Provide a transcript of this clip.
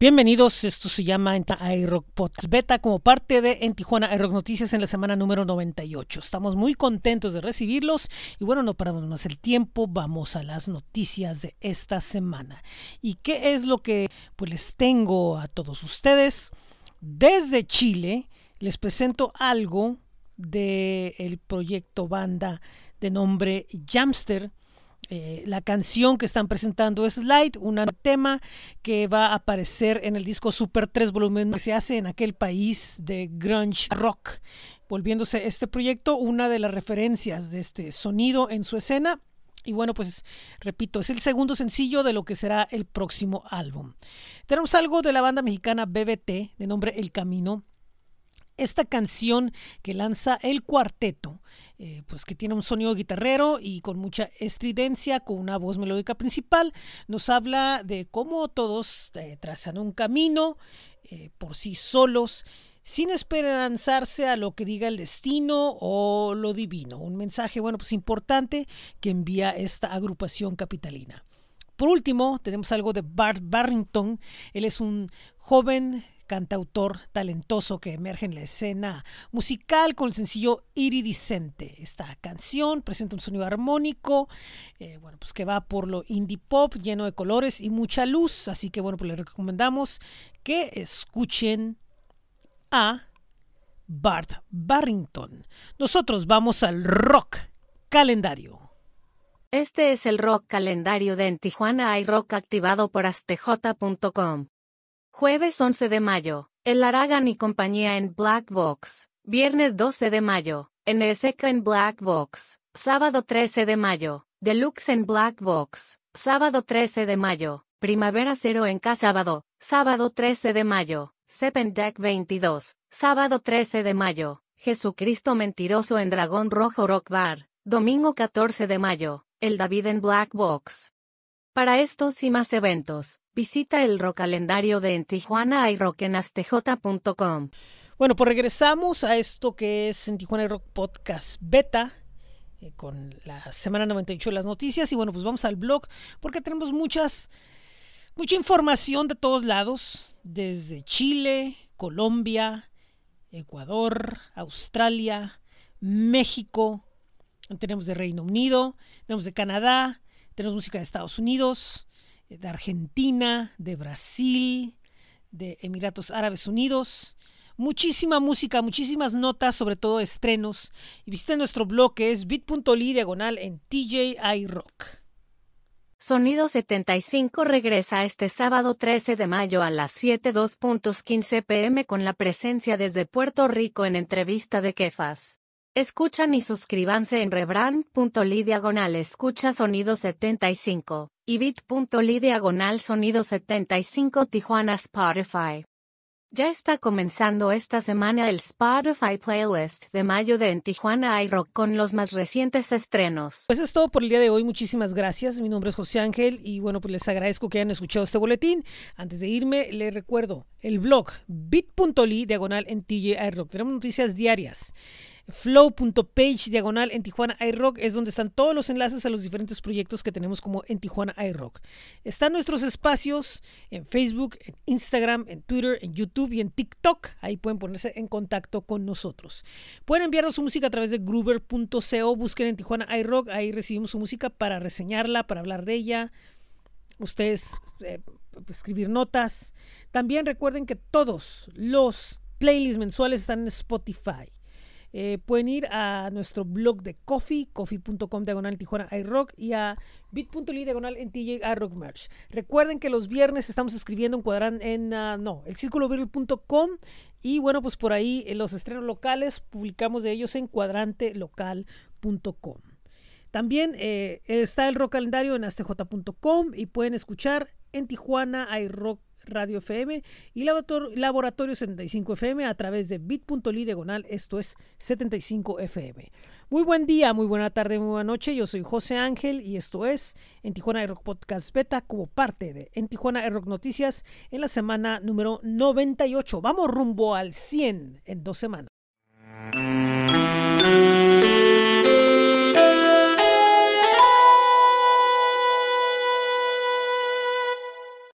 Bienvenidos, esto se llama iRock Podcast Beta como parte de En Tijuana iRock Noticias en la semana número 98. Estamos muy contentos de recibirlos y bueno, no paramos más el tiempo, vamos a las noticias de esta semana. ¿Y qué es lo que pues les tengo a todos ustedes? Desde Chile les presento algo del proyecto banda de nombre Jamster eh, la canción que están presentando es Light, un tema que va a aparecer en el disco Super 3 volumen que se hace en aquel país de grunge rock, volviéndose este proyecto una de las referencias de este sonido en su escena. Y bueno, pues repito, es el segundo sencillo de lo que será el próximo álbum. Tenemos algo de la banda mexicana BBT de nombre El Camino, esta canción que lanza el cuarteto, eh, pues que tiene un sonido guitarrero y con mucha estridencia, con una voz melódica principal, nos habla de cómo todos eh, trazan un camino eh, por sí solos, sin esperanzarse a lo que diga el destino o lo divino. Un mensaje, bueno, pues importante que envía esta agrupación capitalina. Por último, tenemos algo de Bart Barrington. Él es un joven cantautor talentoso que emerge en la escena musical con el sencillo Iridiscente. Esta canción presenta un sonido armónico, eh, bueno, pues que va por lo indie pop, lleno de colores y mucha luz. Así que bueno, pues les recomendamos que escuchen a Bart Barrington. Nosotros vamos al rock calendario. Este es el rock calendario de En Tijuana Rock activado por astj.com. Jueves 11 de mayo, El Aragan y compañía en Black Box. Viernes 12 de mayo, NSK en Black Box. Sábado 13 de mayo, Deluxe en Black Box. Sábado 13 de mayo, Primavera Cero en K sábado. Sábado 13 de mayo, Sepen Deck 22. Sábado 13 de mayo, Jesucristo Mentiroso en Dragón Rojo Rock Bar. Domingo 14 de mayo, El David en Black Box. Para estos y más eventos, visita el calendario de en Tijuana iRock en astj.com. Bueno, pues regresamos a esto que es en Tijuana iRock Podcast Beta eh, con la semana 98 de las noticias y bueno, pues vamos al blog porque tenemos muchas mucha información de todos lados, desde Chile, Colombia, Ecuador, Australia, México, tenemos de Reino Unido, tenemos de Canadá, tenemos música de Estados Unidos, de Argentina, de Brasil, de Emiratos Árabes Unidos. Muchísima música, muchísimas notas, sobre todo estrenos. Y visiten nuestro blog que es bit.ly diagonal en TJI Rock. Sonido 75 regresa este sábado 13 de mayo a las 7.2.15 pm con la presencia desde Puerto Rico en entrevista de Kefas. Escuchan y suscríbanse en rebrand.ly diagonal escucha sonido 75 y bit.ly diagonal sonido 75 Tijuana Spotify. Ya está comenzando esta semana el Spotify Playlist de mayo de En Tijuana iRock con los más recientes estrenos. Pues es todo por el día de hoy, muchísimas gracias. Mi nombre es José Ángel y bueno, pues les agradezco que hayan escuchado este boletín. Antes de irme, les recuerdo el blog bit.ly diagonal en TJ iRock. Tenemos noticias diarias flow.page diagonal en Tijuana iRock es donde están todos los enlaces a los diferentes proyectos que tenemos como en Tijuana iRock. Están nuestros espacios en Facebook, en Instagram, en Twitter, en YouTube y en TikTok. Ahí pueden ponerse en contacto con nosotros. Pueden enviarnos su música a través de groover.co, busquen en Tijuana iRock, ahí recibimos su música para reseñarla, para hablar de ella. Ustedes eh, escribir notas. También recuerden que todos los playlists mensuales están en Spotify. Eh, pueden ir a nuestro blog de Coffee, coffee.com diagonal Tijuana iRock y a bit.ly diagonal en TJ iRock Merch. Recuerden que los viernes estamos escribiendo en cuadrante en, uh, no, el y bueno, pues por ahí en los estrenos locales publicamos de ellos en cuadrantelocal.com. También eh, está el rock calendario en astj.com y pueden escuchar en Tijuana iRock Radio FM y Laboratorio 75 FM a través de bit.ly diagonal, esto es 75 FM. Muy buen día, muy buena tarde, muy buena noche. Yo soy José Ángel y esto es En Tijuana Rock Podcast Beta como parte de En Tijuana Rock Noticias en la semana número 98. Vamos rumbo al 100 en dos semanas.